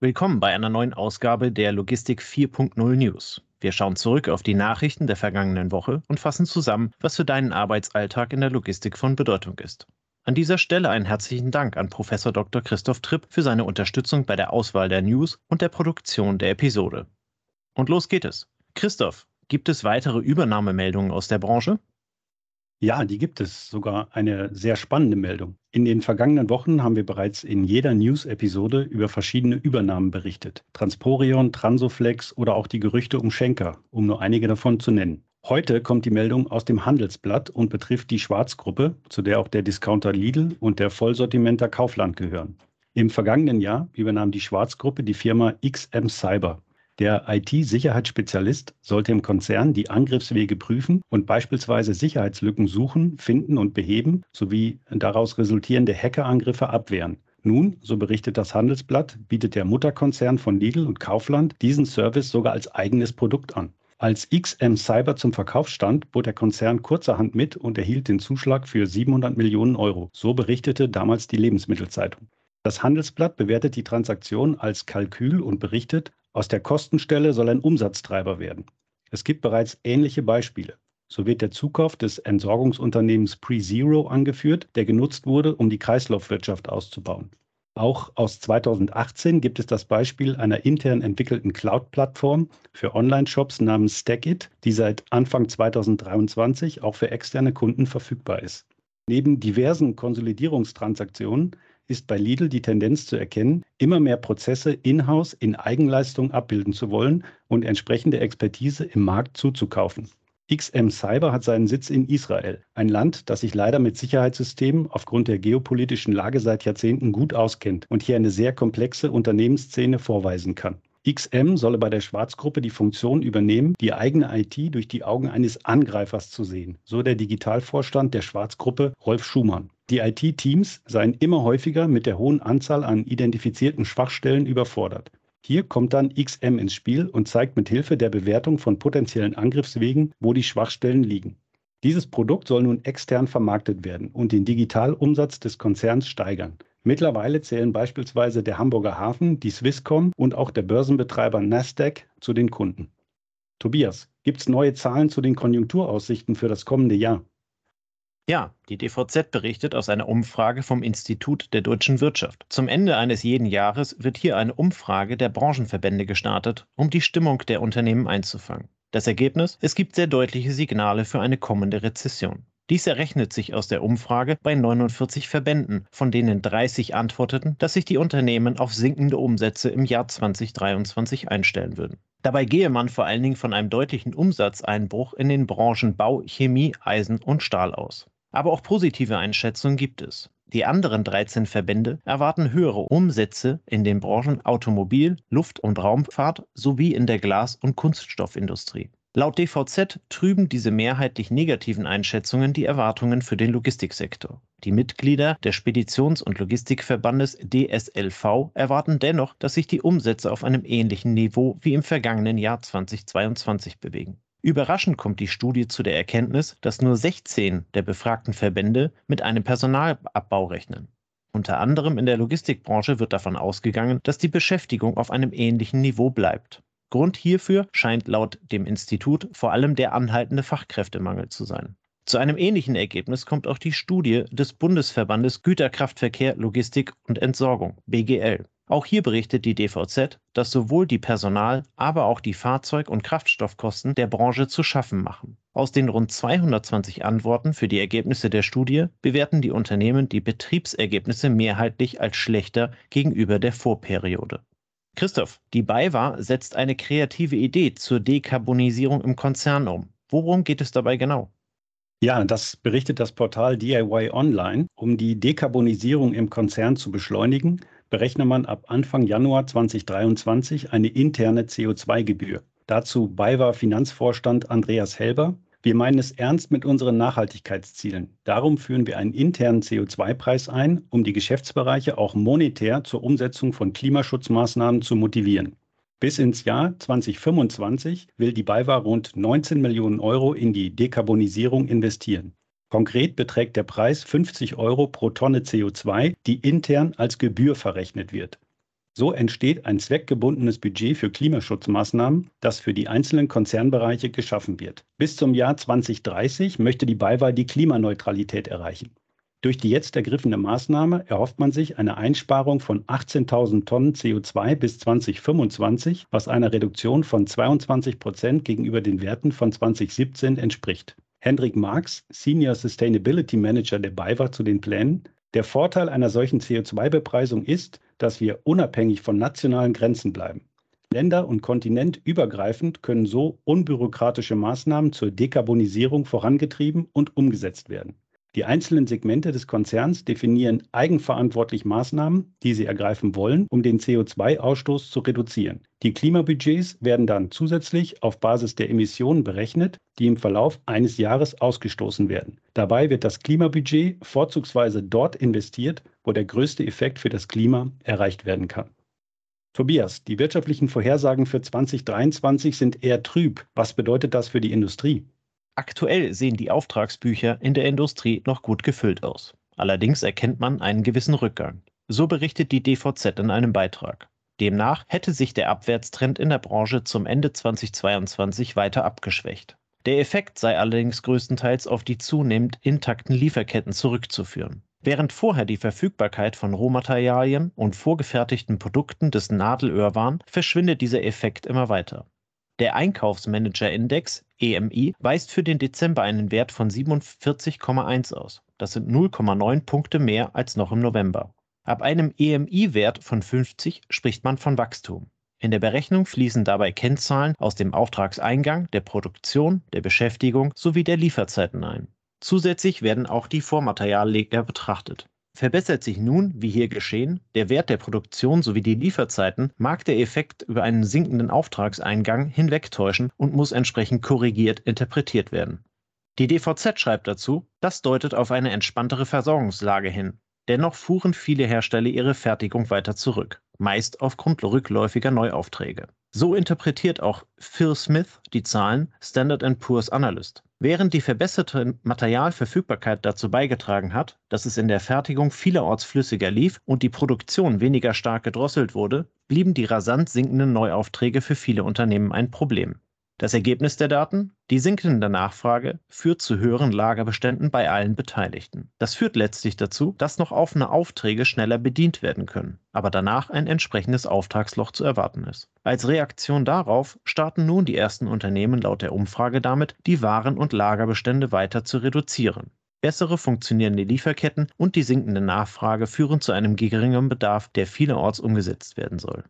Willkommen bei einer neuen Ausgabe der Logistik 4.0 News. Wir schauen zurück auf die Nachrichten der vergangenen Woche und fassen zusammen, was für deinen Arbeitsalltag in der Logistik von Bedeutung ist. An dieser Stelle einen herzlichen Dank an Prof. Dr. Christoph Tripp für seine Unterstützung bei der Auswahl der News und der Produktion der Episode. Und los geht es. Christoph, gibt es weitere Übernahmemeldungen aus der Branche? Ja, die gibt es. Sogar eine sehr spannende Meldung. In den vergangenen Wochen haben wir bereits in jeder News-Episode über verschiedene Übernahmen berichtet. Transporion, Transoflex oder auch die Gerüchte um Schenker, um nur einige davon zu nennen. Heute kommt die Meldung aus dem Handelsblatt und betrifft die Schwarzgruppe, zu der auch der Discounter Lidl und der Vollsortimenter Kaufland gehören. Im vergangenen Jahr übernahm die Schwarzgruppe die Firma XM Cyber. Der IT-Sicherheitsspezialist sollte im Konzern die Angriffswege prüfen und beispielsweise Sicherheitslücken suchen, finden und beheben sowie daraus resultierende Hackerangriffe abwehren. Nun, so berichtet das Handelsblatt, bietet der Mutterkonzern von Lidl und Kaufland diesen Service sogar als eigenes Produkt an. Als XM Cyber zum Verkauf stand, bot der Konzern kurzerhand mit und erhielt den Zuschlag für 700 Millionen Euro. So berichtete damals die Lebensmittelzeitung. Das Handelsblatt bewertet die Transaktion als Kalkül und berichtet, aus der Kostenstelle soll ein Umsatztreiber werden. Es gibt bereits ähnliche Beispiele. So wird der Zukauf des Entsorgungsunternehmens PreZero angeführt, der genutzt wurde, um die Kreislaufwirtschaft auszubauen. Auch aus 2018 gibt es das Beispiel einer intern entwickelten Cloud-Plattform für Online-Shops namens Stackit, die seit Anfang 2023 auch für externe Kunden verfügbar ist. Neben diversen Konsolidierungstransaktionen ist bei Lidl die Tendenz zu erkennen, immer mehr Prozesse in-house in Eigenleistung abbilden zu wollen und entsprechende Expertise im Markt zuzukaufen. XM Cyber hat seinen Sitz in Israel, ein Land, das sich leider mit Sicherheitssystemen aufgrund der geopolitischen Lage seit Jahrzehnten gut auskennt und hier eine sehr komplexe Unternehmensszene vorweisen kann. XM solle bei der Schwarzgruppe die Funktion übernehmen, die eigene IT durch die Augen eines Angreifers zu sehen, so der Digitalvorstand der Schwarzgruppe Rolf Schumann. Die IT-Teams seien immer häufiger mit der hohen Anzahl an identifizierten Schwachstellen überfordert. Hier kommt dann XM ins Spiel und zeigt mit Hilfe der Bewertung von potenziellen Angriffswegen, wo die Schwachstellen liegen. Dieses Produkt soll nun extern vermarktet werden und den Digitalumsatz des Konzerns steigern. Mittlerweile zählen beispielsweise der Hamburger Hafen, die Swisscom und auch der Börsenbetreiber Nasdaq zu den Kunden. Tobias, gibt es neue Zahlen zu den Konjunkturaussichten für das kommende Jahr? Ja, die DVZ berichtet aus einer Umfrage vom Institut der deutschen Wirtschaft. Zum Ende eines jeden Jahres wird hier eine Umfrage der Branchenverbände gestartet, um die Stimmung der Unternehmen einzufangen. Das Ergebnis? Es gibt sehr deutliche Signale für eine kommende Rezession. Dies errechnet sich aus der Umfrage bei 49 Verbänden, von denen 30 antworteten, dass sich die Unternehmen auf sinkende Umsätze im Jahr 2023 einstellen würden. Dabei gehe man vor allen Dingen von einem deutlichen Umsatzeinbruch in den Branchen Bau, Chemie, Eisen und Stahl aus. Aber auch positive Einschätzungen gibt es. Die anderen 13 Verbände erwarten höhere Umsätze in den Branchen Automobil, Luft- und Raumfahrt sowie in der Glas- und Kunststoffindustrie. Laut DVZ trüben diese mehrheitlich negativen Einschätzungen die Erwartungen für den Logistiksektor. Die Mitglieder des Speditions- und Logistikverbandes DSLV erwarten dennoch, dass sich die Umsätze auf einem ähnlichen Niveau wie im vergangenen Jahr 2022 bewegen. Überraschend kommt die Studie zu der Erkenntnis, dass nur 16 der befragten Verbände mit einem Personalabbau rechnen. Unter anderem in der Logistikbranche wird davon ausgegangen, dass die Beschäftigung auf einem ähnlichen Niveau bleibt. Grund hierfür scheint laut dem Institut vor allem der anhaltende Fachkräftemangel zu sein. Zu einem ähnlichen Ergebnis kommt auch die Studie des Bundesverbandes Güterkraftverkehr, Logistik und Entsorgung BGL. Auch hier berichtet die DVZ, dass sowohl die Personal- aber auch die Fahrzeug- und Kraftstoffkosten der Branche zu schaffen machen. Aus den rund 220 Antworten für die Ergebnisse der Studie bewerten die Unternehmen die Betriebsergebnisse mehrheitlich als schlechter gegenüber der Vorperiode. Christoph, die BayWa setzt eine kreative Idee zur Dekarbonisierung im Konzern um. Worum geht es dabei genau? Ja, das berichtet das Portal DIY Online. Um die Dekarbonisierung im Konzern zu beschleunigen, berechne man ab Anfang Januar 2023 eine interne CO2-Gebühr. Dazu BayWa Finanzvorstand Andreas Helber. Wir meinen es ernst mit unseren Nachhaltigkeitszielen. Darum führen wir einen internen CO2-Preis ein, um die Geschäftsbereiche auch monetär zur Umsetzung von Klimaschutzmaßnahmen zu motivieren. Bis ins Jahr 2025 will die BayWa rund 19 Millionen Euro in die Dekarbonisierung investieren. Konkret beträgt der Preis 50 Euro pro Tonne CO2, die intern als Gebühr verrechnet wird. So entsteht ein zweckgebundenes Budget für Klimaschutzmaßnahmen, das für die einzelnen Konzernbereiche geschaffen wird. Bis zum Jahr 2030 möchte die BayWa die Klimaneutralität erreichen. Durch die jetzt ergriffene Maßnahme erhofft man sich eine Einsparung von 18.000 Tonnen CO2 bis 2025, was einer Reduktion von 22 Prozent gegenüber den Werten von 2017 entspricht. Hendrik Marx, Senior Sustainability Manager der BayWa zu den Plänen. Der Vorteil einer solchen CO2-Bepreisung ist, dass wir unabhängig von nationalen Grenzen bleiben. Länder- und kontinentübergreifend können so unbürokratische Maßnahmen zur Dekarbonisierung vorangetrieben und umgesetzt werden. Die einzelnen Segmente des Konzerns definieren eigenverantwortlich Maßnahmen, die sie ergreifen wollen, um den CO2-Ausstoß zu reduzieren. Die Klimabudgets werden dann zusätzlich auf Basis der Emissionen berechnet, die im Verlauf eines Jahres ausgestoßen werden. Dabei wird das Klimabudget vorzugsweise dort investiert, wo der größte Effekt für das Klima erreicht werden kann. Tobias, die wirtschaftlichen Vorhersagen für 2023 sind eher trüb. Was bedeutet das für die Industrie? Aktuell sehen die Auftragsbücher in der Industrie noch gut gefüllt aus. Allerdings erkennt man einen gewissen Rückgang. So berichtet die DVZ in einem Beitrag. Demnach hätte sich der Abwärtstrend in der Branche zum Ende 2022 weiter abgeschwächt. Der Effekt sei allerdings größtenteils auf die zunehmend intakten Lieferketten zurückzuführen. Während vorher die Verfügbarkeit von Rohmaterialien und vorgefertigten Produkten des Nadelöhr waren, verschwindet dieser Effekt immer weiter. Der Einkaufsmanager-Index EMI weist für den Dezember einen Wert von 47,1 aus. Das sind 0,9 Punkte mehr als noch im November. Ab einem EMI-Wert von 50 spricht man von Wachstum. In der Berechnung fließen dabei Kennzahlen aus dem Auftragseingang, der Produktion, der Beschäftigung sowie der Lieferzeiten ein. Zusätzlich werden auch die Vormaterialleger betrachtet. Verbessert sich nun, wie hier geschehen, der Wert der Produktion sowie die Lieferzeiten, mag der Effekt über einen sinkenden Auftragseingang hinwegtäuschen und muss entsprechend korrigiert interpretiert werden. Die DVZ schreibt dazu, das deutet auf eine entspanntere Versorgungslage hin. Dennoch fuhren viele Hersteller ihre Fertigung weiter zurück, meist aufgrund rückläufiger Neuaufträge. So interpretiert auch Phil Smith die Zahlen Standard Poor's Analyst. Während die verbesserte Materialverfügbarkeit dazu beigetragen hat, dass es in der Fertigung vielerorts flüssiger lief und die Produktion weniger stark gedrosselt wurde, blieben die rasant sinkenden Neuaufträge für viele Unternehmen ein Problem. Das Ergebnis der Daten? Die sinkende Nachfrage führt zu höheren Lagerbeständen bei allen Beteiligten. Das führt letztlich dazu, dass noch offene Aufträge schneller bedient werden können, aber danach ein entsprechendes Auftragsloch zu erwarten ist. Als Reaktion darauf starten nun die ersten Unternehmen laut der Umfrage damit, die Waren- und Lagerbestände weiter zu reduzieren. Bessere funktionierende Lieferketten und die sinkende Nachfrage führen zu einem geringeren Bedarf, der vielerorts umgesetzt werden soll.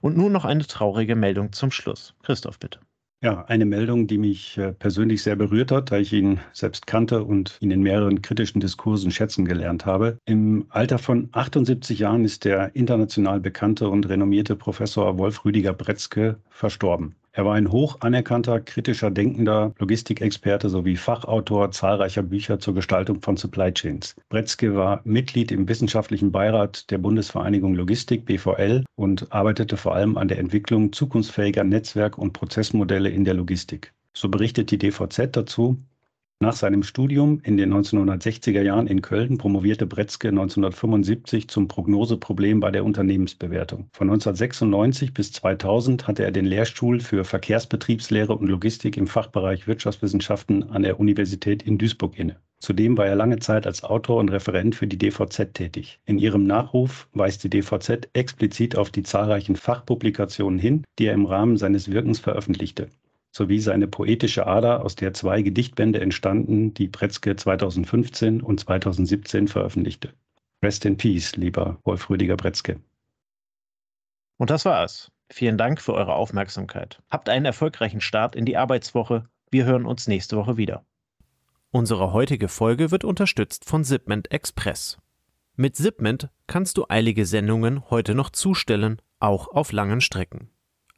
Und nun noch eine traurige Meldung zum Schluss. Christoph, bitte. Ja, eine Meldung, die mich äh, persönlich sehr berührt hat, da ich ihn selbst kannte und ihn in mehreren kritischen Diskursen schätzen gelernt habe. Im Alter von 78 Jahren ist der international bekannte und renommierte Professor Wolf Rüdiger Bretzke verstorben. Er war ein hoch anerkannter, kritischer Denkender, Logistikexperte sowie Fachautor zahlreicher Bücher zur Gestaltung von Supply Chains. Bretzke war Mitglied im wissenschaftlichen Beirat der Bundesvereinigung Logistik BVL und arbeitete vor allem an der Entwicklung zukunftsfähiger Netzwerk- und Prozessmodelle in der Logistik. So berichtet die DVZ dazu, nach seinem Studium in den 1960er Jahren in Köln promovierte Bretzke 1975 zum Prognoseproblem bei der Unternehmensbewertung. Von 1996 bis 2000 hatte er den Lehrstuhl für Verkehrsbetriebslehre und Logistik im Fachbereich Wirtschaftswissenschaften an der Universität in Duisburg inne. Zudem war er lange Zeit als Autor und Referent für die DVZ tätig. In ihrem Nachruf weist die DVZ explizit auf die zahlreichen Fachpublikationen hin, die er im Rahmen seines Wirkens veröffentlichte sowie seine poetische Ader, aus der zwei Gedichtbände entstanden, die Bretzke 2015 und 2017 veröffentlichte. Rest in Peace, lieber Wolf Rüdiger Bretzke. Und das war's. Vielen Dank für eure Aufmerksamkeit. Habt einen erfolgreichen Start in die Arbeitswoche. Wir hören uns nächste Woche wieder. Unsere heutige Folge wird unterstützt von Zipment Express. Mit Zipment kannst du eilige Sendungen heute noch zustellen, auch auf langen Strecken